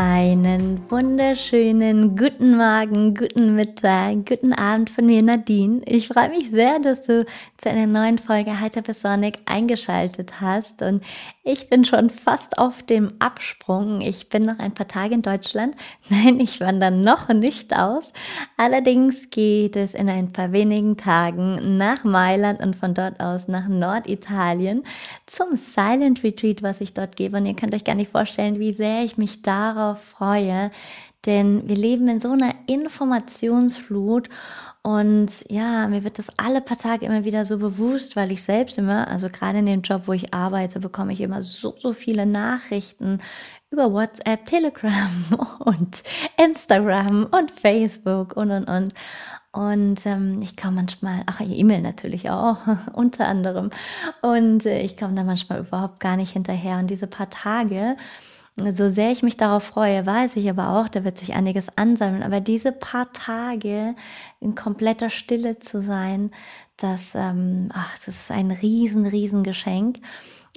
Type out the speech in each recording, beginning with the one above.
Einen wunderschönen guten Morgen, guten Mittag, guten Abend von mir, Nadine. Ich freue mich sehr, dass du zu einer neuen Folge Heiter bis Sonic eingeschaltet hast. Und ich bin schon fast auf dem Absprung. Ich bin noch ein paar Tage in Deutschland. Nein, ich wandere noch nicht aus. Allerdings geht es in ein paar wenigen Tagen nach Mailand und von dort aus nach Norditalien zum Silent Retreat, was ich dort gebe. Und ihr könnt euch gar nicht vorstellen, wie sehr ich mich darauf darauf freue, denn wir leben in so einer Informationsflut und ja, mir wird das alle paar Tage immer wieder so bewusst, weil ich selbst immer, also gerade in dem Job, wo ich arbeite, bekomme ich immer so, so viele Nachrichten über WhatsApp, Telegram und Instagram und Facebook und und und. Und ähm, ich komme manchmal, ach, E-Mail natürlich auch, unter anderem. Und äh, ich komme da manchmal überhaupt gar nicht hinterher. Und diese paar Tage, so sehr ich mich darauf freue, weiß ich aber auch, da wird sich einiges ansammeln. Aber diese paar Tage in kompletter Stille zu sein, das, ähm, ach, das ist ein riesen, riesen Geschenk.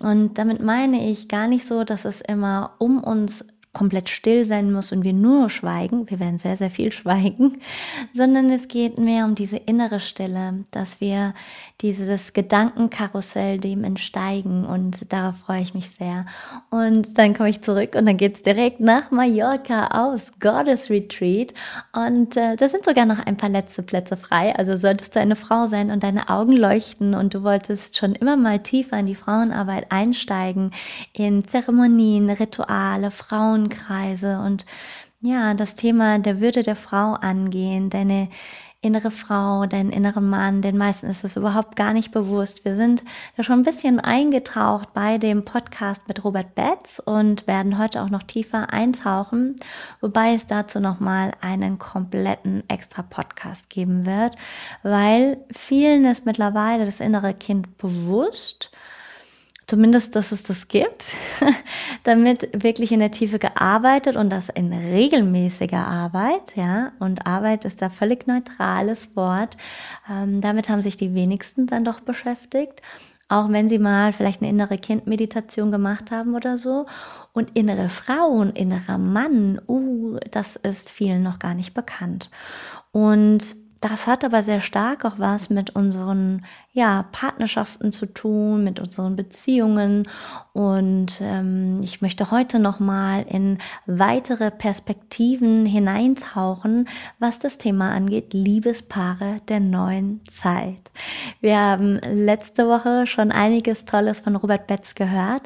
Und damit meine ich gar nicht so, dass es immer um uns komplett still sein muss und wir nur schweigen, wir werden sehr, sehr viel schweigen, sondern es geht mehr um diese innere Stille, dass wir dieses Gedankenkarussell dem entsteigen und darauf freue ich mich sehr. Und dann komme ich zurück und dann geht's direkt nach Mallorca aus Goddess Retreat und äh, da sind sogar noch ein paar letzte Plätze frei, also solltest du eine Frau sein und deine Augen leuchten und du wolltest schon immer mal tiefer in die Frauenarbeit einsteigen, in Zeremonien, Rituale, Frauen Frauenkreise und ja, das Thema der Würde der Frau angehen, deine innere Frau, deinen inneren Mann, den meisten ist es überhaupt gar nicht bewusst. Wir sind da schon ein bisschen eingetaucht bei dem Podcast mit Robert Betz und werden heute auch noch tiefer eintauchen, wobei es dazu nochmal einen kompletten extra Podcast geben wird, weil vielen ist mittlerweile das innere Kind bewusst, zumindest, dass es das gibt, damit wirklich in der Tiefe gearbeitet und das in regelmäßiger Arbeit, ja, und Arbeit ist da völlig neutrales Wort. Ähm, damit haben sich die wenigsten dann doch beschäftigt, auch wenn sie mal vielleicht eine innere Kindmeditation gemacht haben oder so. Und innere Frau und innerer Mann, uh, das ist vielen noch gar nicht bekannt. Und das hat aber sehr stark auch was mit unseren ja, Partnerschaften zu tun, mit unseren Beziehungen. Und ähm, ich möchte heute nochmal in weitere Perspektiven hineintauchen, was das Thema angeht, Liebespaare der neuen Zeit. Wir haben letzte Woche schon einiges Tolles von Robert Betz gehört.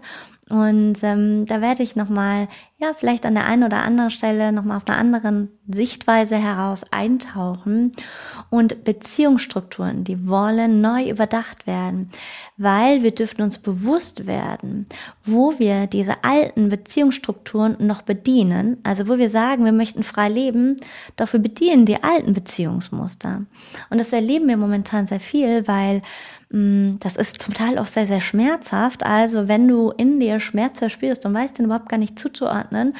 Und ähm, da werde ich nochmal, ja, vielleicht an der einen oder anderen Stelle nochmal auf einer anderen Sichtweise heraus eintauchen. Und Beziehungsstrukturen, die wollen neu überdacht werden, weil wir dürfen uns bewusst werden, wo wir diese alten Beziehungsstrukturen noch bedienen. Also wo wir sagen, wir möchten frei leben, doch wir bedienen die alten Beziehungsmuster. Und das erleben wir momentan sehr viel, weil das ist zum Teil auch sehr, sehr schmerzhaft. Also wenn du in dir Schmerz verspürst und weißt den überhaupt gar nicht zuzuordnen,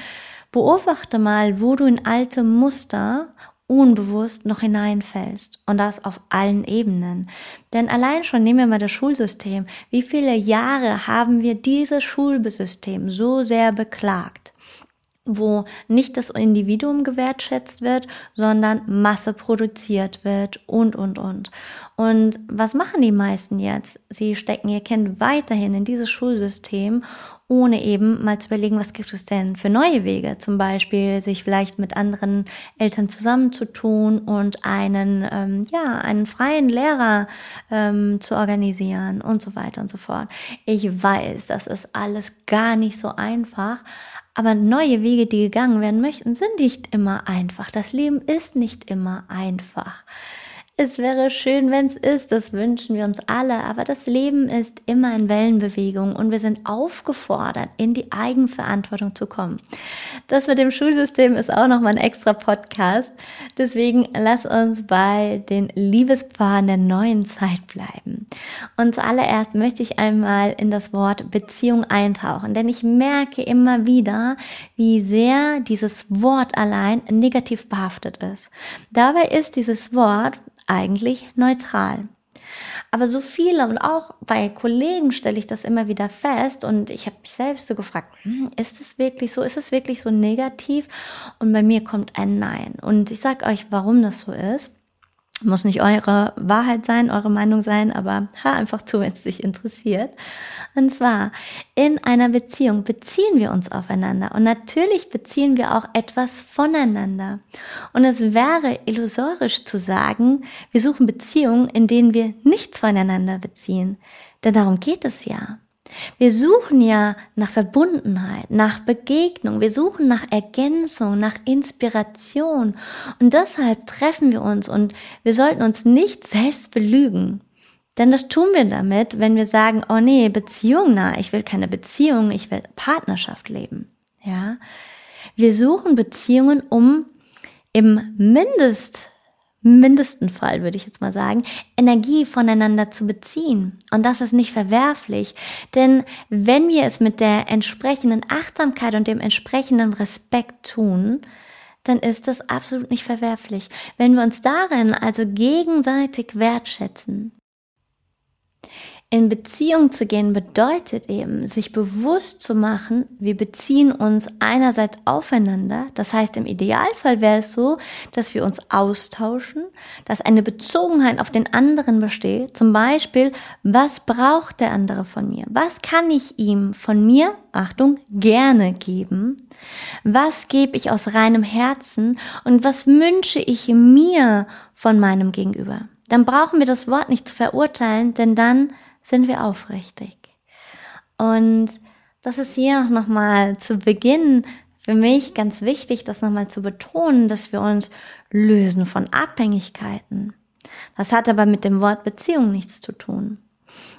beobachte mal, wo du in alte Muster unbewusst noch hineinfällst. Und das auf allen Ebenen. Denn allein schon nehmen wir mal das Schulsystem. Wie viele Jahre haben wir dieses Schulsystem so sehr beklagt? Wo nicht das Individuum gewertschätzt wird, sondern Masse produziert wird und, und, und. Und was machen die meisten jetzt? Sie stecken ihr Kind weiterhin in dieses Schulsystem, ohne eben mal zu überlegen, was gibt es denn für neue Wege? Zum Beispiel sich vielleicht mit anderen Eltern zusammenzutun und einen, ähm, ja, einen freien Lehrer ähm, zu organisieren und so weiter und so fort. Ich weiß, das ist alles gar nicht so einfach, aber neue Wege, die gegangen werden möchten, sind nicht immer einfach. Das Leben ist nicht immer einfach. Es wäre schön, wenn es ist, das wünschen wir uns alle, aber das Leben ist immer in Wellenbewegung und wir sind aufgefordert, in die Eigenverantwortung zu kommen. Das mit dem Schulsystem ist auch nochmal ein extra Podcast, deswegen lass uns bei den Liebespaaren der neuen Zeit bleiben. Und zuallererst möchte ich einmal in das Wort Beziehung eintauchen, denn ich merke immer wieder, wie sehr dieses Wort allein negativ behaftet ist. Dabei ist dieses Wort eigentlich neutral. Aber so viele und auch bei Kollegen stelle ich das immer wieder fest und ich habe mich selbst so gefragt, hm, ist es wirklich so, ist es wirklich so negativ? Und bei mir kommt ein Nein. Und ich sage euch, warum das so ist. Muss nicht eure Wahrheit sein, eure Meinung sein, aber hör einfach zu, wenn es dich interessiert. Und zwar, in einer Beziehung beziehen wir uns aufeinander und natürlich beziehen wir auch etwas voneinander. Und es wäre illusorisch zu sagen, wir suchen Beziehungen, in denen wir nichts voneinander beziehen. Denn darum geht es ja. Wir suchen ja nach Verbundenheit, nach Begegnung, wir suchen nach Ergänzung, nach Inspiration und deshalb treffen wir uns und wir sollten uns nicht selbst belügen. Denn das tun wir damit, wenn wir sagen, oh nee, Beziehung, na, ich will keine Beziehung, ich will Partnerschaft leben. Ja. Wir suchen Beziehungen, um im Mindest mindesten Fall, würde ich jetzt mal sagen, Energie voneinander zu beziehen. Und das ist nicht verwerflich, denn wenn wir es mit der entsprechenden Achtsamkeit und dem entsprechenden Respekt tun, dann ist das absolut nicht verwerflich. Wenn wir uns darin also gegenseitig wertschätzen, in Beziehung zu gehen bedeutet eben, sich bewusst zu machen, wir beziehen uns einerseits aufeinander. Das heißt, im Idealfall wäre es so, dass wir uns austauschen, dass eine Bezogenheit auf den anderen besteht. Zum Beispiel, was braucht der andere von mir? Was kann ich ihm von mir, Achtung, gerne geben? Was gebe ich aus reinem Herzen? Und was wünsche ich mir von meinem Gegenüber? Dann brauchen wir das Wort nicht zu verurteilen, denn dann sind wir aufrichtig. Und das ist hier auch nochmal zu Beginn für mich ganz wichtig, das nochmal zu betonen, dass wir uns lösen von Abhängigkeiten. Das hat aber mit dem Wort Beziehung nichts zu tun.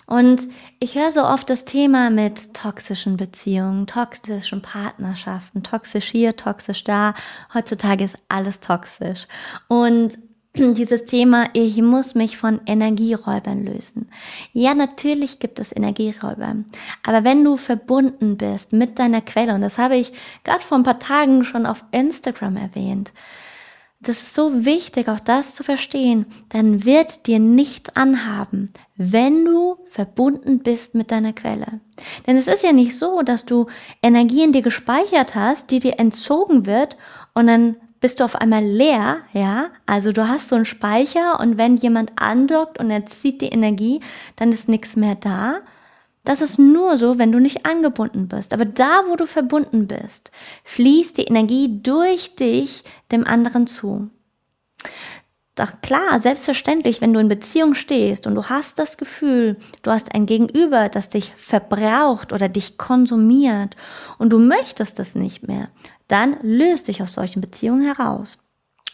Und ich höre so oft das Thema mit toxischen Beziehungen, toxischen Partnerschaften, toxisch hier, toxisch da. Heutzutage ist alles toxisch. Und dieses Thema, ich muss mich von Energieräubern lösen. Ja, natürlich gibt es Energieräuber. Aber wenn du verbunden bist mit deiner Quelle, und das habe ich gerade vor ein paar Tagen schon auf Instagram erwähnt, das ist so wichtig, auch das zu verstehen, dann wird dir nichts anhaben, wenn du verbunden bist mit deiner Quelle. Denn es ist ja nicht so, dass du Energie in dir gespeichert hast, die dir entzogen wird und dann bist du auf einmal leer, ja? Also du hast so einen Speicher und wenn jemand andockt und er zieht die Energie, dann ist nichts mehr da. Das ist nur so, wenn du nicht angebunden bist. Aber da, wo du verbunden bist, fließt die Energie durch dich dem anderen zu. Doch klar, selbstverständlich, wenn du in Beziehung stehst und du hast das Gefühl, du hast ein Gegenüber, das dich verbraucht oder dich konsumiert und du möchtest das nicht mehr, dann löst dich aus solchen Beziehungen heraus.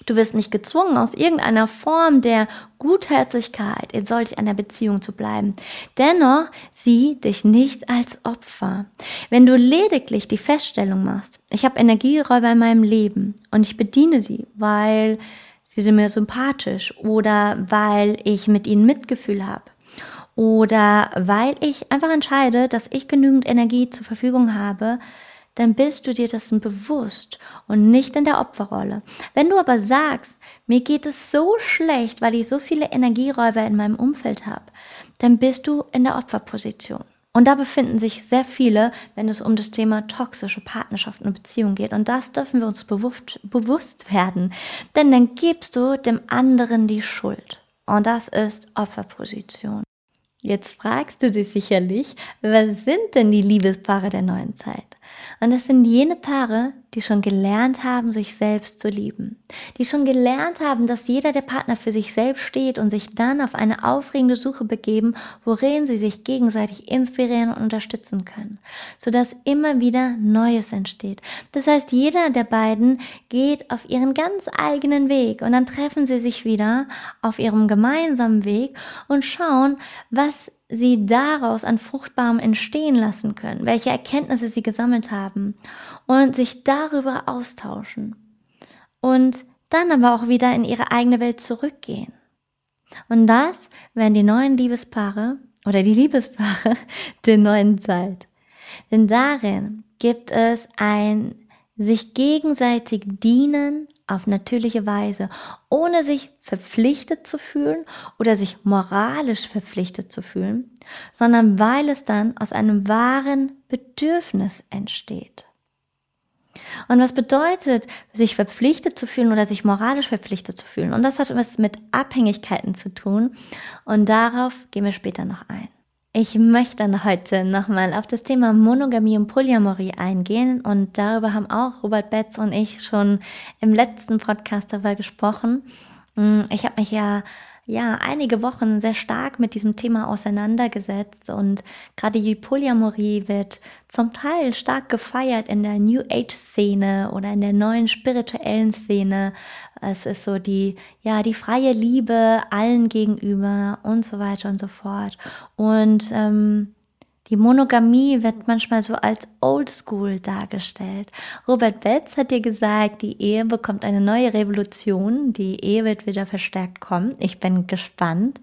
Du wirst nicht gezwungen, aus irgendeiner Form der Gutherzigkeit in solch einer Beziehung zu bleiben. Dennoch sieh dich nicht als Opfer. Wenn du lediglich die Feststellung machst, ich habe Energieräuber in meinem Leben und ich bediene sie, weil sie sind mir sympathisch oder weil ich mit ihnen Mitgefühl habe oder weil ich einfach entscheide, dass ich genügend Energie zur Verfügung habe, dann bist du dir dessen bewusst und nicht in der Opferrolle. Wenn du aber sagst, mir geht es so schlecht, weil ich so viele Energieräuber in meinem Umfeld habe, dann bist du in der Opferposition. Und da befinden sich sehr viele, wenn es um das Thema toxische Partnerschaften und Beziehungen geht. Und das dürfen wir uns bewusst, bewusst werden. Denn dann gibst du dem anderen die Schuld. Und das ist Opferposition. Jetzt fragst du dich sicherlich, was sind denn die Liebespaare der neuen Zeit? Und das sind jene Paare, die schon gelernt haben, sich selbst zu lieben. Die schon gelernt haben, dass jeder der Partner für sich selbst steht und sich dann auf eine aufregende Suche begeben, worin sie sich gegenseitig inspirieren und unterstützen können, sodass immer wieder Neues entsteht. Das heißt, jeder der beiden geht auf ihren ganz eigenen Weg und dann treffen sie sich wieder auf ihrem gemeinsamen Weg und schauen, was sie daraus an Fruchtbarem entstehen lassen können, welche Erkenntnisse sie gesammelt haben und sich darüber austauschen und dann aber auch wieder in ihre eigene Welt zurückgehen. Und das werden die neuen Liebespaare oder die Liebespaare der neuen Zeit. Denn darin gibt es ein sich gegenseitig dienen auf natürliche Weise, ohne sich verpflichtet zu fühlen oder sich moralisch verpflichtet zu fühlen, sondern weil es dann aus einem wahren Bedürfnis entsteht. Und was bedeutet, sich verpflichtet zu fühlen oder sich moralisch verpflichtet zu fühlen? Und das hat was mit Abhängigkeiten zu tun. Und darauf gehen wir später noch ein. Ich möchte heute nochmal auf das Thema Monogamie und Polyamorie eingehen und darüber haben auch Robert Betz und ich schon im letzten Podcast darüber gesprochen. Mm, ich habe mich ja ja einige Wochen sehr stark mit diesem Thema auseinandergesetzt und gerade die Polyamorie wird zum Teil stark gefeiert in der New Age Szene oder in der neuen spirituellen Szene. Es ist so die ja die freie Liebe allen gegenüber und so weiter und so fort und ähm, die Monogamie wird manchmal so als Oldschool dargestellt. Robert Betz hat dir gesagt, die Ehe bekommt eine neue Revolution, die Ehe wird wieder verstärkt kommen. Ich bin gespannt.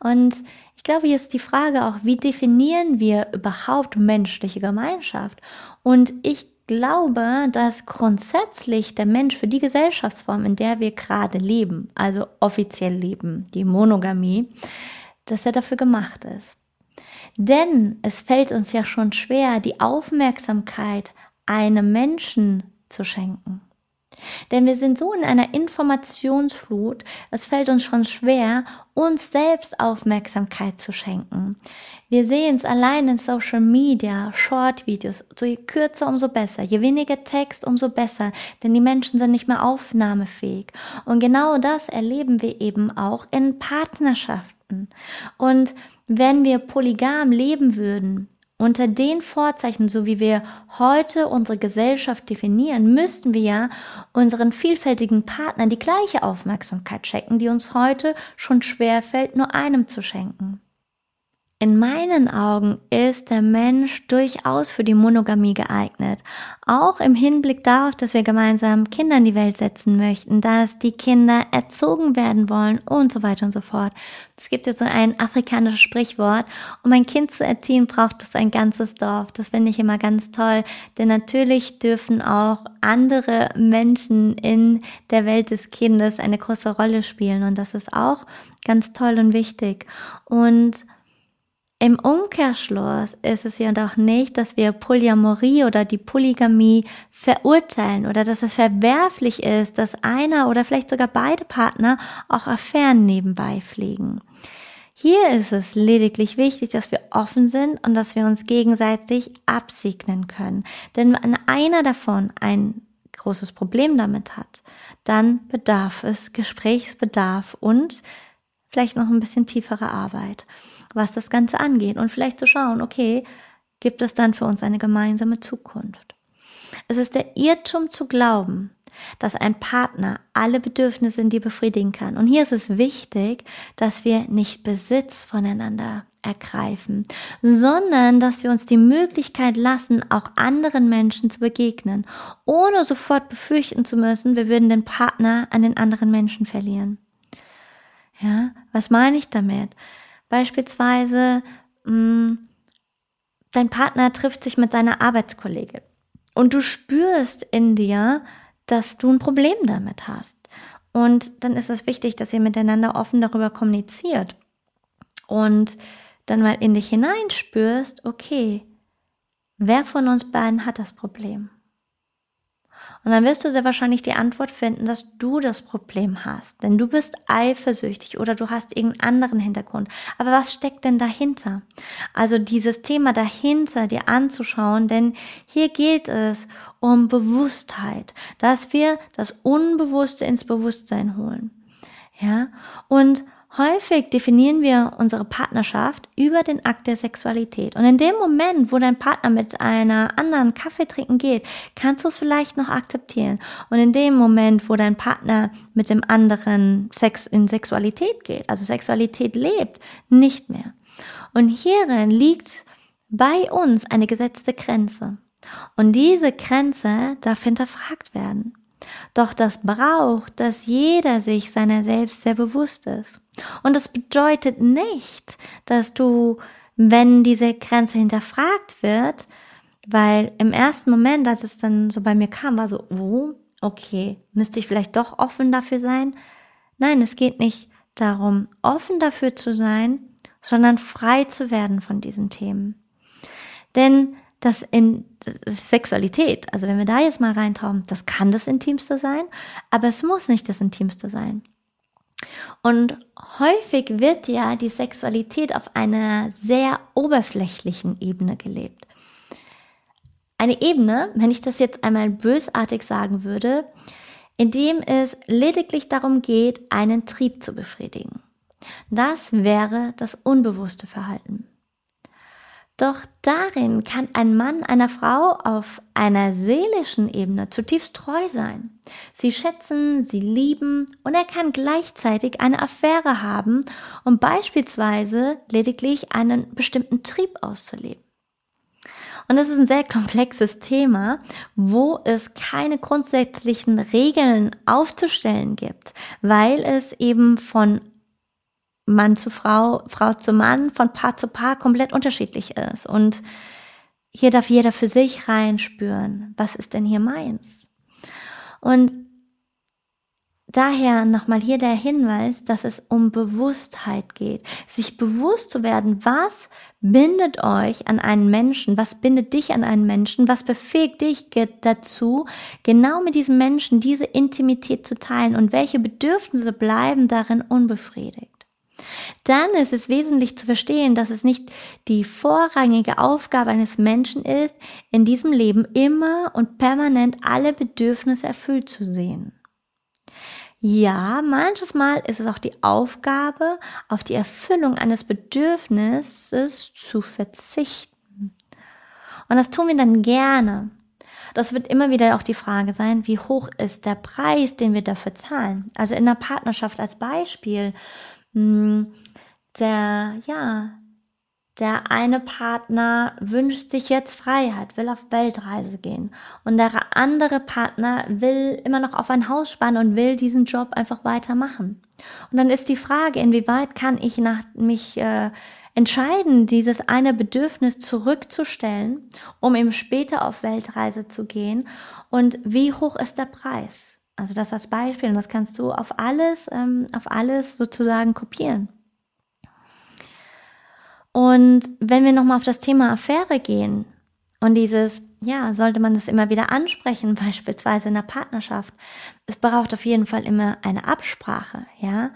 Und ich glaube, jetzt ist die Frage auch, wie definieren wir überhaupt menschliche Gemeinschaft? Und ich glaube, dass grundsätzlich der Mensch für die Gesellschaftsform, in der wir gerade leben, also offiziell leben, die Monogamie, dass er dafür gemacht ist. Denn es fällt uns ja schon schwer, die Aufmerksamkeit einem Menschen zu schenken. Denn wir sind so in einer Informationsflut, es fällt uns schon schwer, uns selbst Aufmerksamkeit zu schenken. Wir sehen es allein in Social Media, Short-Videos, so je kürzer, umso besser, je weniger Text, umso besser, denn die Menschen sind nicht mehr aufnahmefähig. Und genau das erleben wir eben auch in Partnerschaften. Und wenn wir polygam leben würden, unter den Vorzeichen, so wie wir heute unsere Gesellschaft definieren, müssten wir ja unseren vielfältigen Partnern die gleiche Aufmerksamkeit schenken, die uns heute schon schwerfällt, nur einem zu schenken. In meinen Augen ist der Mensch durchaus für die Monogamie geeignet. Auch im Hinblick darauf, dass wir gemeinsam Kinder in die Welt setzen möchten, dass die Kinder erzogen werden wollen und so weiter und so fort. Es gibt ja so ein afrikanisches Sprichwort, um ein Kind zu erziehen, braucht es ein ganzes Dorf. Das finde ich immer ganz toll, denn natürlich dürfen auch andere Menschen in der Welt des Kindes eine große Rolle spielen und das ist auch ganz toll und wichtig. Und im Umkehrschluss ist es ja doch nicht, dass wir Polyamorie oder die Polygamie verurteilen oder dass es verwerflich ist, dass einer oder vielleicht sogar beide Partner auch Affären nebenbei pflegen. Hier ist es lediglich wichtig, dass wir offen sind und dass wir uns gegenseitig absegnen können. Denn wenn einer davon ein großes Problem damit hat, dann bedarf es Gesprächsbedarf und vielleicht noch ein bisschen tiefere Arbeit was das Ganze angeht und vielleicht zu schauen, okay, gibt es dann für uns eine gemeinsame Zukunft? Es ist der Irrtum zu glauben, dass ein Partner alle Bedürfnisse in dir befriedigen kann. Und hier ist es wichtig, dass wir nicht Besitz voneinander ergreifen, sondern dass wir uns die Möglichkeit lassen, auch anderen Menschen zu begegnen, ohne sofort befürchten zu müssen, wir würden den Partner an den anderen Menschen verlieren. Ja, was meine ich damit? Beispielsweise, mh, mm, dein Partner trifft sich mit deiner Arbeitskollegin und du spürst in dir, dass du ein Problem damit hast. Und dann ist es wichtig, dass ihr miteinander offen darüber kommuniziert und dann mal in dich hineinspürst, okay, wer von uns beiden hat das Problem? Und dann wirst du sehr wahrscheinlich die Antwort finden, dass du das Problem hast. Denn du bist eifersüchtig oder du hast irgendeinen anderen Hintergrund. Aber was steckt denn dahinter? Also dieses Thema dahinter dir anzuschauen, denn hier geht es um Bewusstheit, dass wir das Unbewusste ins Bewusstsein holen. Ja, und Häufig definieren wir unsere Partnerschaft über den Akt der Sexualität. Und in dem Moment, wo dein Partner mit einer anderen Kaffee trinken geht, kannst du es vielleicht noch akzeptieren. Und in dem Moment, wo dein Partner mit dem anderen Sex in Sexualität geht, also Sexualität lebt, nicht mehr. Und hierin liegt bei uns eine gesetzte Grenze. Und diese Grenze darf hinterfragt werden. Doch das braucht, dass jeder sich seiner selbst sehr bewusst ist. Und das bedeutet nicht, dass du, wenn diese Grenze hinterfragt wird, weil im ersten Moment, als es dann so bei mir kam, war so, oh, okay, müsste ich vielleicht doch offen dafür sein? Nein, es geht nicht darum, offen dafür zu sein, sondern frei zu werden von diesen Themen. Denn das in das Sexualität, also wenn wir da jetzt mal reintauchen, das kann das Intimste sein, aber es muss nicht das Intimste sein. Und häufig wird ja die Sexualität auf einer sehr oberflächlichen Ebene gelebt. Eine Ebene, wenn ich das jetzt einmal bösartig sagen würde, in dem es lediglich darum geht, einen Trieb zu befriedigen. Das wäre das unbewusste Verhalten. Doch darin kann ein Mann einer Frau auf einer seelischen Ebene zutiefst treu sein. Sie schätzen, sie lieben und er kann gleichzeitig eine Affäre haben, um beispielsweise lediglich einen bestimmten Trieb auszuleben. Und das ist ein sehr komplexes Thema, wo es keine grundsätzlichen Regeln aufzustellen gibt, weil es eben von Mann zu Frau, Frau zu Mann, von Paar zu Paar komplett unterschiedlich ist. Und hier darf jeder für sich reinspüren, was ist denn hier meins? Und daher nochmal hier der Hinweis, dass es um Bewusstheit geht. Sich bewusst zu werden, was bindet euch an einen Menschen, was bindet dich an einen Menschen, was befähigt dich dazu, genau mit diesem Menschen diese Intimität zu teilen und welche Bedürfnisse bleiben darin unbefriedigt dann ist es wesentlich zu verstehen, dass es nicht die vorrangige Aufgabe eines Menschen ist, in diesem Leben immer und permanent alle Bedürfnisse erfüllt zu sehen. Ja, manches Mal ist es auch die Aufgabe, auf die Erfüllung eines Bedürfnisses zu verzichten. Und das tun wir dann gerne. Das wird immer wieder auch die Frage sein, wie hoch ist der Preis, den wir dafür zahlen. Also in der Partnerschaft als Beispiel der, ja, der eine Partner wünscht sich jetzt Freiheit, will auf Weltreise gehen. Und der andere Partner will immer noch auf ein Haus spannen und will diesen Job einfach weitermachen. Und dann ist die Frage, inwieweit kann ich nach, mich äh, entscheiden, dieses eine Bedürfnis zurückzustellen, um eben später auf Weltreise zu gehen. Und wie hoch ist der Preis? Also das als Beispiel und das kannst du auf alles, ähm, auf alles sozusagen kopieren. Und wenn wir nochmal auf das Thema Affäre gehen und dieses, ja, sollte man das immer wieder ansprechen, beispielsweise in der Partnerschaft, es braucht auf jeden Fall immer eine Absprache, ja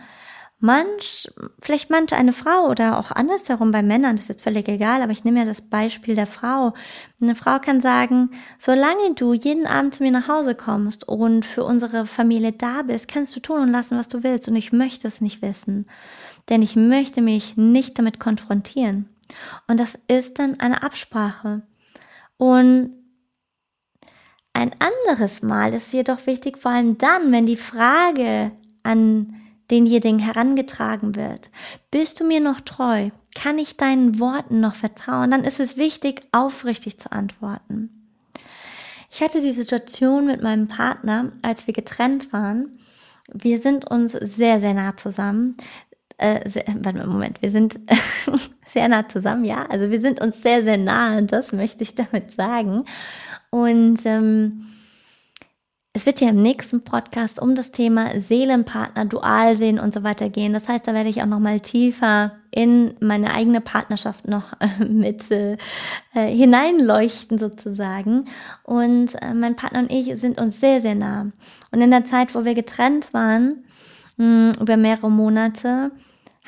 manch, vielleicht manch eine Frau oder auch andersherum bei Männern, das ist jetzt völlig egal, aber ich nehme ja das Beispiel der Frau. Eine Frau kann sagen, solange du jeden Abend zu mir nach Hause kommst und für unsere Familie da bist, kannst du tun und lassen, was du willst und ich möchte es nicht wissen, denn ich möchte mich nicht damit konfrontieren. Und das ist dann eine Absprache. Und ein anderes Mal ist jedoch wichtig, vor allem dann, wenn die Frage an denjenigen herangetragen wird. Bist du mir noch treu? Kann ich deinen Worten noch vertrauen? Dann ist es wichtig, aufrichtig zu antworten. Ich hatte die Situation mit meinem Partner, als wir getrennt waren. Wir sind uns sehr, sehr nah zusammen. Äh, sehr, warte mal, Moment, wir sind sehr nah zusammen, ja. Also wir sind uns sehr, sehr nah, das möchte ich damit sagen. Und ähm, es wird ja im nächsten Podcast um das Thema Seelenpartner, Dualsehen und so weiter gehen. Das heißt, da werde ich auch noch mal tiefer in meine eigene Partnerschaft noch äh, mit äh, hineinleuchten sozusagen. Und äh, mein Partner und ich sind uns sehr, sehr nah. Und in der Zeit, wo wir getrennt waren, mh, über mehrere Monate,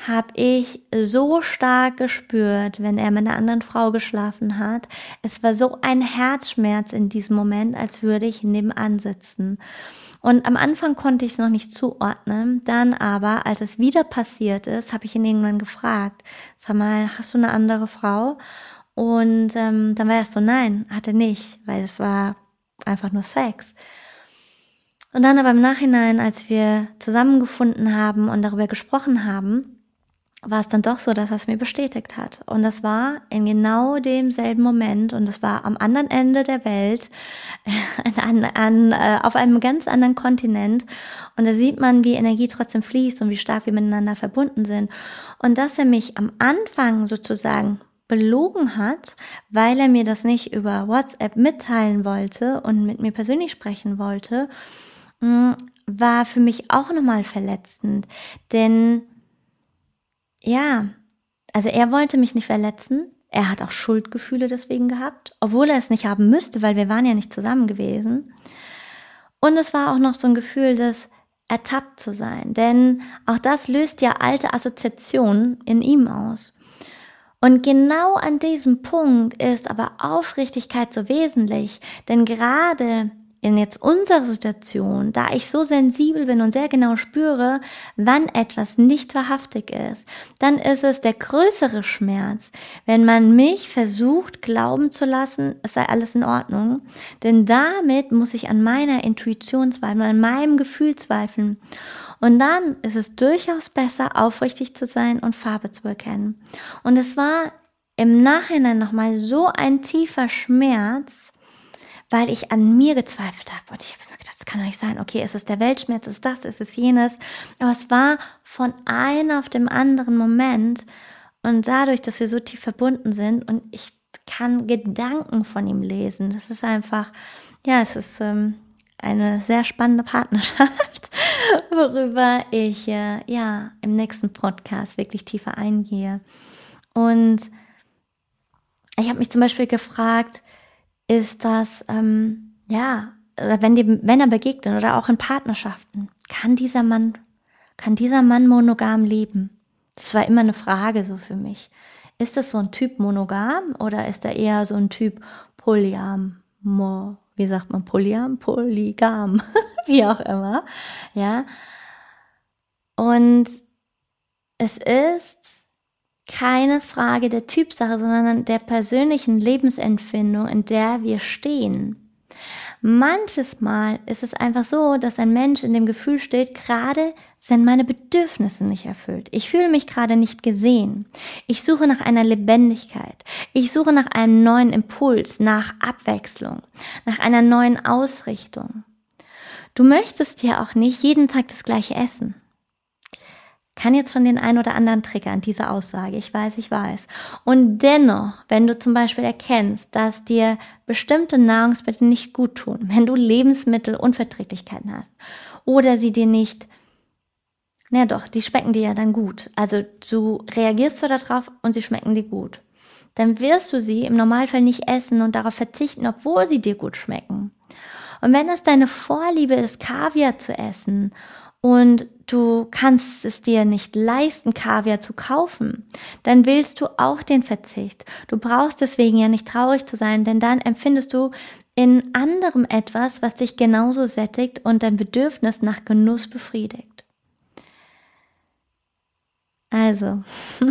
habe ich so stark gespürt, wenn er mit einer anderen Frau geschlafen hat. Es war so ein Herzschmerz in diesem Moment, als würde ich nebenan sitzen. Und am Anfang konnte ich es noch nicht zuordnen. Dann aber, als es wieder passiert ist, habe ich ihn irgendwann gefragt, sag mal, hast du eine andere Frau? Und ähm, dann war er so, nein, hatte nicht, weil es war einfach nur Sex. Und dann aber im Nachhinein, als wir zusammengefunden haben und darüber gesprochen haben, war es dann doch so, dass er es mir bestätigt hat. Und das war in genau demselben Moment und das war am anderen Ende der Welt, an, an, äh, auf einem ganz anderen Kontinent. Und da sieht man, wie Energie trotzdem fließt und wie stark wir miteinander verbunden sind. Und dass er mich am Anfang sozusagen belogen hat, weil er mir das nicht über WhatsApp mitteilen wollte und mit mir persönlich sprechen wollte, mm, war für mich auch nochmal verletzend. Denn ja, also er wollte mich nicht verletzen. Er hat auch Schuldgefühle deswegen gehabt, obwohl er es nicht haben müsste, weil wir waren ja nicht zusammen gewesen. Und es war auch noch so ein Gefühl des ertappt zu sein, denn auch das löst ja alte Assoziationen in ihm aus. Und genau an diesem Punkt ist aber Aufrichtigkeit so wesentlich, denn gerade in jetzt unserer Situation, da ich so sensibel bin und sehr genau spüre, wann etwas nicht wahrhaftig ist, dann ist es der größere Schmerz, wenn man mich versucht glauben zu lassen, es sei alles in Ordnung. Denn damit muss ich an meiner Intuition zweifeln, an meinem Gefühl zweifeln. Und dann ist es durchaus besser, aufrichtig zu sein und Farbe zu erkennen. Und es war im Nachhinein nochmal so ein tiefer Schmerz, weil ich an mir gezweifelt habe. Und ich habe gedacht, das kann doch nicht sein. Okay, ist es der Weltschmerz, ist das, ist es jenes. Aber es war von einem auf dem anderen Moment. Und dadurch, dass wir so tief verbunden sind und ich kann Gedanken von ihm lesen, das ist einfach, ja, es ist ähm, eine sehr spannende Partnerschaft, worüber ich äh, ja im nächsten Podcast wirklich tiefer eingehe. Und ich habe mich zum Beispiel gefragt, ist das, ähm, ja, wenn, die, wenn er begegnet oder auch in Partnerschaften, kann dieser Mann, kann dieser Mann monogam leben? Das war immer eine Frage so für mich. Ist das so ein Typ monogam oder ist er eher so ein Typ polyam? Mo, wie sagt man polyam? Polygam, wie auch immer, ja. Und es ist keine Frage der Typsache, sondern der persönlichen Lebensempfindung, in der wir stehen. Manches Mal ist es einfach so, dass ein Mensch in dem Gefühl steht, gerade sind meine Bedürfnisse nicht erfüllt. Ich fühle mich gerade nicht gesehen. Ich suche nach einer Lebendigkeit. Ich suche nach einem neuen Impuls, nach Abwechslung, nach einer neuen Ausrichtung. Du möchtest ja auch nicht jeden Tag das gleiche essen kann jetzt schon den ein oder anderen triggern, diese Aussage. Ich weiß, ich weiß. Und dennoch, wenn du zum Beispiel erkennst, dass dir bestimmte Nahrungsmittel nicht gut tun, wenn du Lebensmittelunverträglichkeiten hast oder sie dir nicht na doch, die schmecken dir ja dann gut. Also du reagierst zwar darauf und sie schmecken dir gut. Dann wirst du sie im Normalfall nicht essen und darauf verzichten, obwohl sie dir gut schmecken. Und wenn es deine Vorliebe ist, Kaviar zu essen und du kannst es dir nicht leisten, Kaviar zu kaufen, dann willst du auch den Verzicht. Du brauchst deswegen ja nicht traurig zu sein, denn dann empfindest du in anderem etwas, was dich genauso sättigt und dein Bedürfnis nach Genuss befriedigt. Also,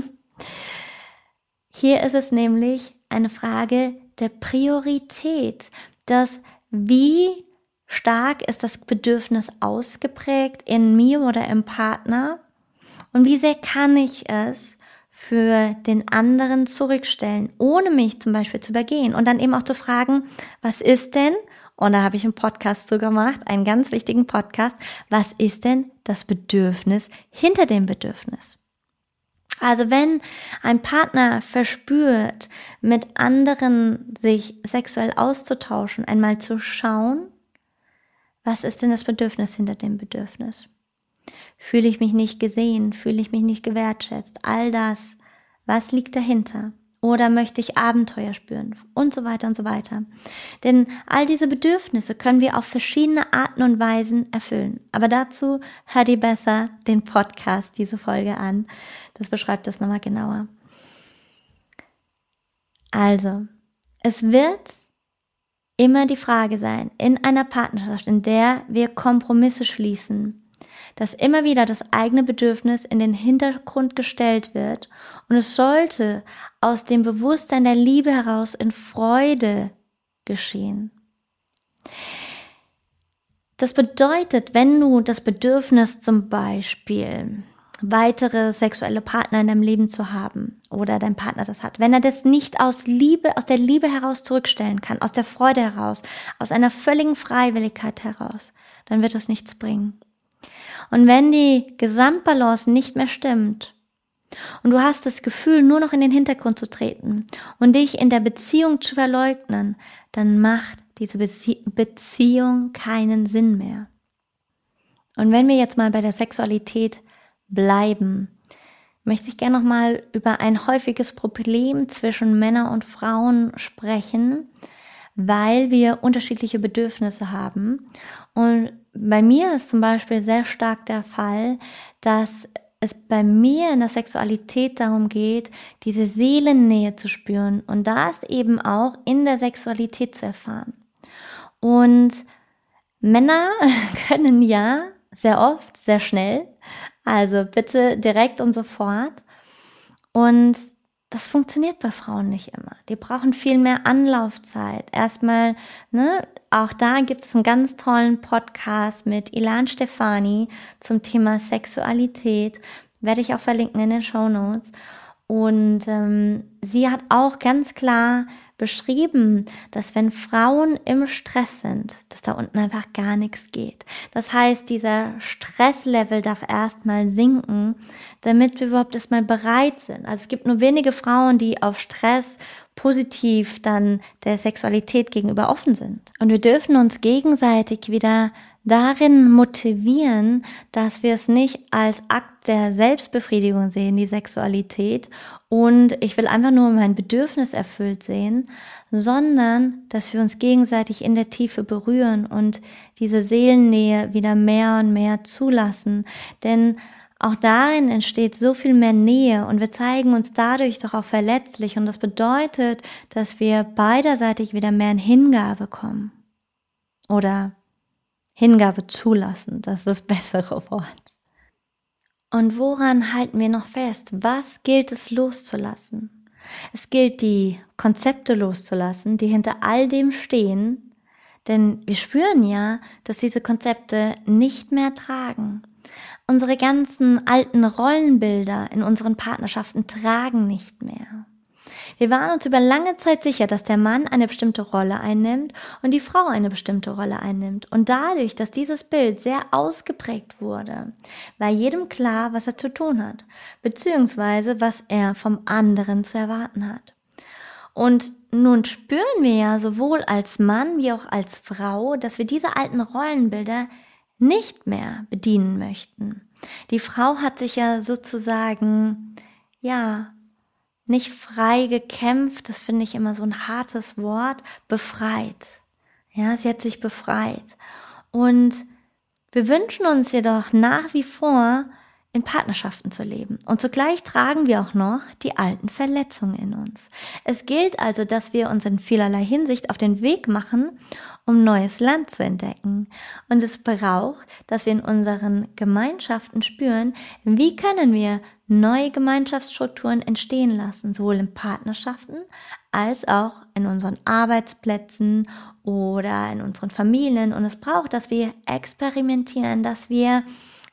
hier ist es nämlich eine Frage der Priorität, dass wie stark ist das Bedürfnis ausgeprägt in mir oder im Partner? Und wie sehr kann ich es für den anderen zurückstellen, ohne mich zum Beispiel zu übergehen? Und dann eben auch zu fragen, was ist denn, und da habe ich einen Podcast zu gemacht, einen ganz wichtigen Podcast, was ist denn das Bedürfnis hinter dem Bedürfnis? Also wenn ein Partner verspürt, mit anderen sich sexuell auszutauschen, einmal zu schauen, Was ist denn das Bedürfnis hinter dem Bedürfnis? Fühle ich mich nicht gesehen? Fühle ich mich nicht gewertschätzt? All das. Was liegt dahinter? Oder möchte ich Abenteuer spüren? Und so weiter und so weiter. Denn all diese Bedürfnisse können wir auf verschiedene Arten und Weisen erfüllen. Aber dazu hör dir besser den Podcast, diese Folge an. Das beschreibt das nochmal genauer. Also, es wird immer die Frage sein, in einer Partnerschaft, in der wir Kompromisse schließen, dass immer wieder das eigene Bedürfnis in den Hintergrund gestellt wird und es sollte aus dem Bewusstsein der Liebe heraus in Freude geschehen. Das bedeutet, wenn du das Bedürfnis zum Beispiel weitere sexuelle Partner in deinem Leben zu haben oder dein Partner das hat, wenn er das nicht aus Liebe, aus der Liebe heraus zurückstellen kann, aus der Freude heraus, aus einer völligen Freiwilligkeit heraus, dann wird das nichts bringen. Und wenn die Gesamtbalance nicht mehr stimmt und du hast das Gefühl, nur noch in den Hintergrund zu treten und dich in der Beziehung zu verleugnen, dann macht diese Bezie Beziehung keinen Sinn mehr. Und wenn wir jetzt mal bei der Sexualität bleiben, möchte ich gerne noch mal über ein häufiges Problem zwischen Männern und Frauen sprechen, weil wir unterschiedliche Bedürfnisse haben. Und bei mir ist zum Beispiel sehr stark der Fall, dass es bei mir in der Sexualität darum geht, diese Seelennähe zu spüren und das eben auch in der Sexualität zu erfahren. Und Männer können ja sehr oft, sehr schnell also bitte direkt und sofort. Und das funktioniert bei Frauen nicht immer. Die brauchen viel mehr Anlaufzeit. Erstmal, ne, auch da gibt es einen ganz tollen Podcast mit Ilan Stefani zum Thema Sexualität. Werde ich auch verlinken in den Show Notes. Und ähm, sie hat auch ganz klar beschrieben, dass wenn Frauen im Stress sind, dass da unten einfach gar nichts geht. Das heißt, dieser Stresslevel darf erstmal sinken, damit wir überhaupt erstmal bereit sind. Also es gibt nur wenige Frauen, die auf Stress positiv dann der Sexualität gegenüber offen sind. Und wir dürfen uns gegenseitig wieder darin motivieren, dass wir es nicht als Akt der Selbstbefriedigung sehen, die Sexualität, und ich will einfach nur mein Bedürfnis erfüllt sehen, sondern dass wir uns gegenseitig in der Tiefe berühren und diese Seelennähe wieder mehr und mehr zulassen. Denn auch darin entsteht so viel mehr Nähe und wir zeigen uns dadurch doch auch verletzlich und das bedeutet, dass wir beiderseitig wieder mehr in Hingabe kommen. Oder Hingabe zulassen, das ist das bessere Wort. Und woran halten wir noch fest? Was gilt es loszulassen? Es gilt die Konzepte loszulassen, die hinter all dem stehen, denn wir spüren ja, dass diese Konzepte nicht mehr tragen. Unsere ganzen alten Rollenbilder in unseren Partnerschaften tragen nicht mehr. Wir waren uns über lange Zeit sicher, dass der Mann eine bestimmte Rolle einnimmt und die Frau eine bestimmte Rolle einnimmt. Und dadurch, dass dieses Bild sehr ausgeprägt wurde, war jedem klar, was er zu tun hat, beziehungsweise was er vom anderen zu erwarten hat. Und nun spüren wir ja sowohl als Mann wie auch als Frau, dass wir diese alten Rollenbilder nicht mehr bedienen möchten. Die Frau hat sich ja sozusagen, ja, nicht frei gekämpft, das finde ich immer so ein hartes Wort, befreit. Ja, sie hat sich befreit. Und wir wünschen uns jedoch nach wie vor, in Partnerschaften zu leben. Und zugleich tragen wir auch noch die alten Verletzungen in uns. Es gilt also, dass wir uns in vielerlei Hinsicht auf den Weg machen, um neues Land zu entdecken. Und es braucht, dass wir in unseren Gemeinschaften spüren, wie können wir neue Gemeinschaftsstrukturen entstehen lassen, sowohl in Partnerschaften als auch in unseren Arbeitsplätzen oder in unseren Familien. Und es braucht, dass wir experimentieren, dass wir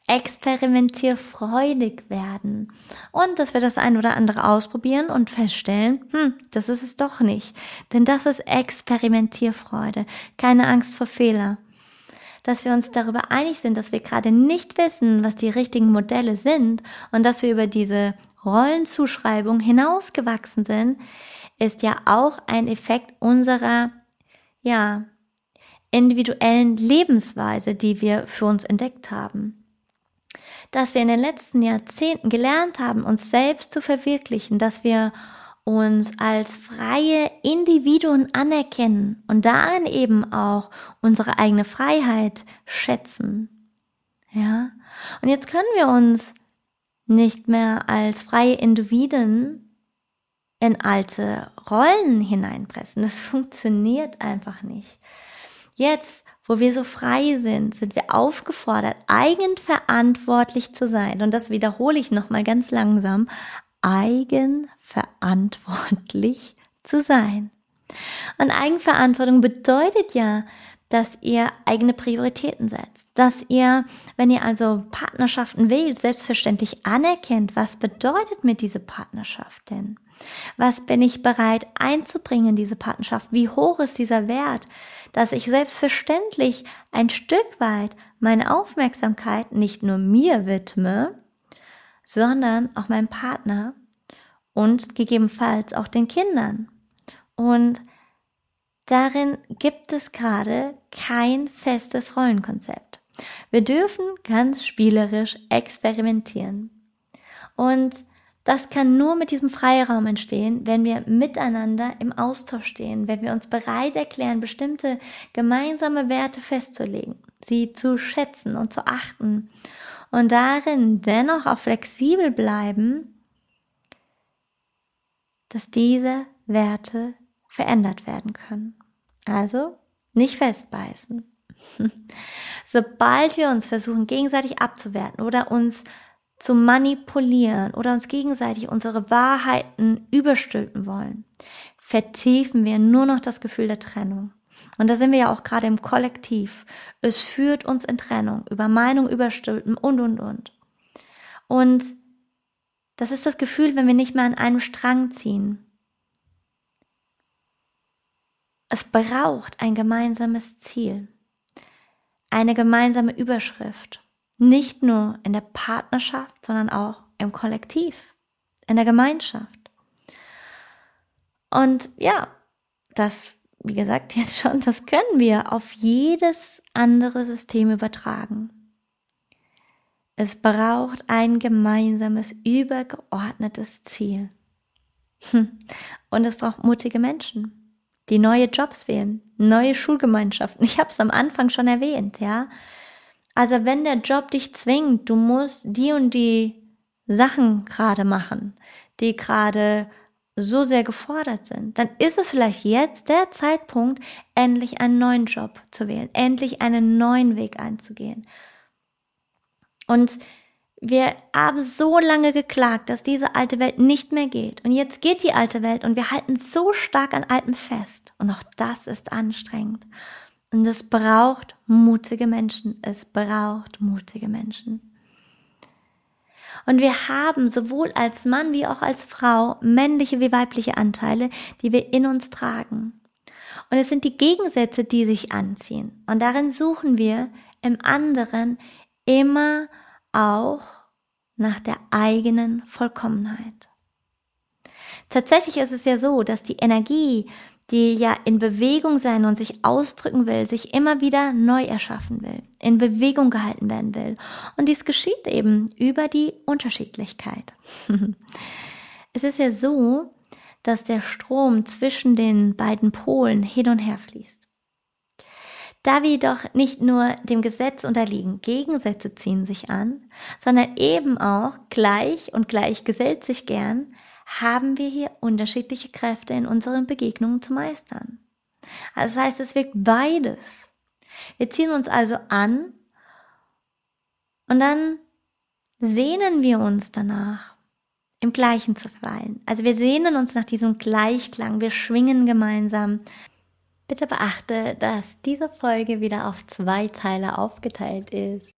experimentierfreudig werden und dass wir das ein oder andere ausprobieren und feststellen, hm, das ist es doch nicht. Denn das ist Experimentierfreude, keine Angst vor Fehler. Dass wir uns darüber einig sind, dass wir gerade nicht wissen, was die richtigen Modelle sind und dass wir über diese Rollenzuschreibung hinausgewachsen sind, ist ja auch ein Effekt unserer, ja, individuellen Lebensweise, die wir für uns entdeckt haben. Dass wir in den letzten Jahrzehnten gelernt haben, uns selbst zu verwirklichen, dass wir uns als freie Individuen anerkennen und darin eben auch unsere eigene Freiheit schätzen. Ja? Und jetzt können wir uns nicht mehr als freie Individuen in alte Rollen hineinpressen. Das funktioniert einfach nicht. Jetzt, wo wir so frei sind, sind wir aufgefordert, eigenverantwortlich zu sein. Und das wiederhole ich nochmal ganz langsam eigenverantwortlich zu sein. Und Eigenverantwortung bedeutet ja, dass ihr eigene Prioritäten setzt, dass ihr, wenn ihr also Partnerschaften wählt, selbstverständlich anerkennt, was bedeutet mir diese Partnerschaft denn? Was bin ich bereit einzubringen in diese Partnerschaft? Wie hoch ist dieser Wert, dass ich selbstverständlich ein Stück weit meine Aufmerksamkeit nicht nur mir widme, sondern auch meinem Partner und gegebenenfalls auch den Kindern. Und darin gibt es gerade kein festes Rollenkonzept. Wir dürfen ganz spielerisch experimentieren. Und das kann nur mit diesem Freiraum entstehen, wenn wir miteinander im Austausch stehen, wenn wir uns bereit erklären, bestimmte gemeinsame Werte festzulegen, sie zu schätzen und zu achten und darin dennoch auch flexibel bleiben, dass diese Werte verändert werden können. Also nicht festbeißen. Sobald wir uns versuchen, gegenseitig abzuwerten oder uns zu manipulieren oder uns gegenseitig unsere Wahrheiten überstülpen wollen, vertiefen wir nur noch das Gefühl der Trennung. Und da sind wir ja auch gerade im Kollektiv. Es führt uns in Trennung, über Meinung überstülpen und, und, und. Und das ist das Gefühl, wenn wir nicht mehr an einem Strang ziehen. Es braucht ein gemeinsames Ziel, eine gemeinsame Überschrift. Nicht nur in der Partnerschaft, sondern auch im Kollektiv, in der Gemeinschaft. Und ja, das wie gesagt, jetzt schon, das können wir auf jedes andere System übertragen. Es braucht ein gemeinsames, übergeordnetes Ziel. Hm. Und es braucht mutige Menschen, die neue Jobs wählen, neue Schulgemeinschaften. Ich habe es am Anfang schon erwähnt, ja. Also wenn der Job dich zwingt, du musst die und die Sachen gerade machen, die gerade so sehr gefordert sind, dann ist es vielleicht jetzt der Zeitpunkt, endlich einen neuen Job zu wählen, endlich einen neuen Weg einzugehen. Und wir haben so lange geklagt, dass diese alte Welt nicht mehr geht. Und jetzt geht die alte Welt und wir halten so stark an Altem fest. Und auch das ist anstrengend. Und es braucht mutige Menschen. Es braucht mutige Menschen. Und wir haben sowohl als Mann wie auch als Frau männliche wie weibliche Anteile, die wir in uns tragen. Und es sind die Gegensätze, die sich anziehen. Und darin suchen wir im anderen immer auch nach der eigenen Vollkommenheit. Tatsächlich ist es ja so, dass die Energie, die ja in Bewegung sein und sich ausdrücken will, sich immer wieder neu erschaffen will, in Bewegung gehalten werden will. Und dies geschieht eben über die Unterschiedlichkeit. es ist ja so, dass der Strom zwischen den beiden Polen hin und her fließt. Da wir jedoch nicht nur dem Gesetz unterliegen, Gegensätze ziehen sich an, sondern eben auch gleich und gleich gesellt sich gern, haben wir hier unterschiedliche Kräfte in unseren Begegnungen zu meistern. Also das heißt, es wirkt beides. Wir ziehen uns also an und dann sehnen wir uns danach, im Gleichen zu verweilen. Also wir sehnen uns nach diesem Gleichklang, wir schwingen gemeinsam. Bitte beachte, dass diese Folge wieder auf zwei Teile aufgeteilt ist.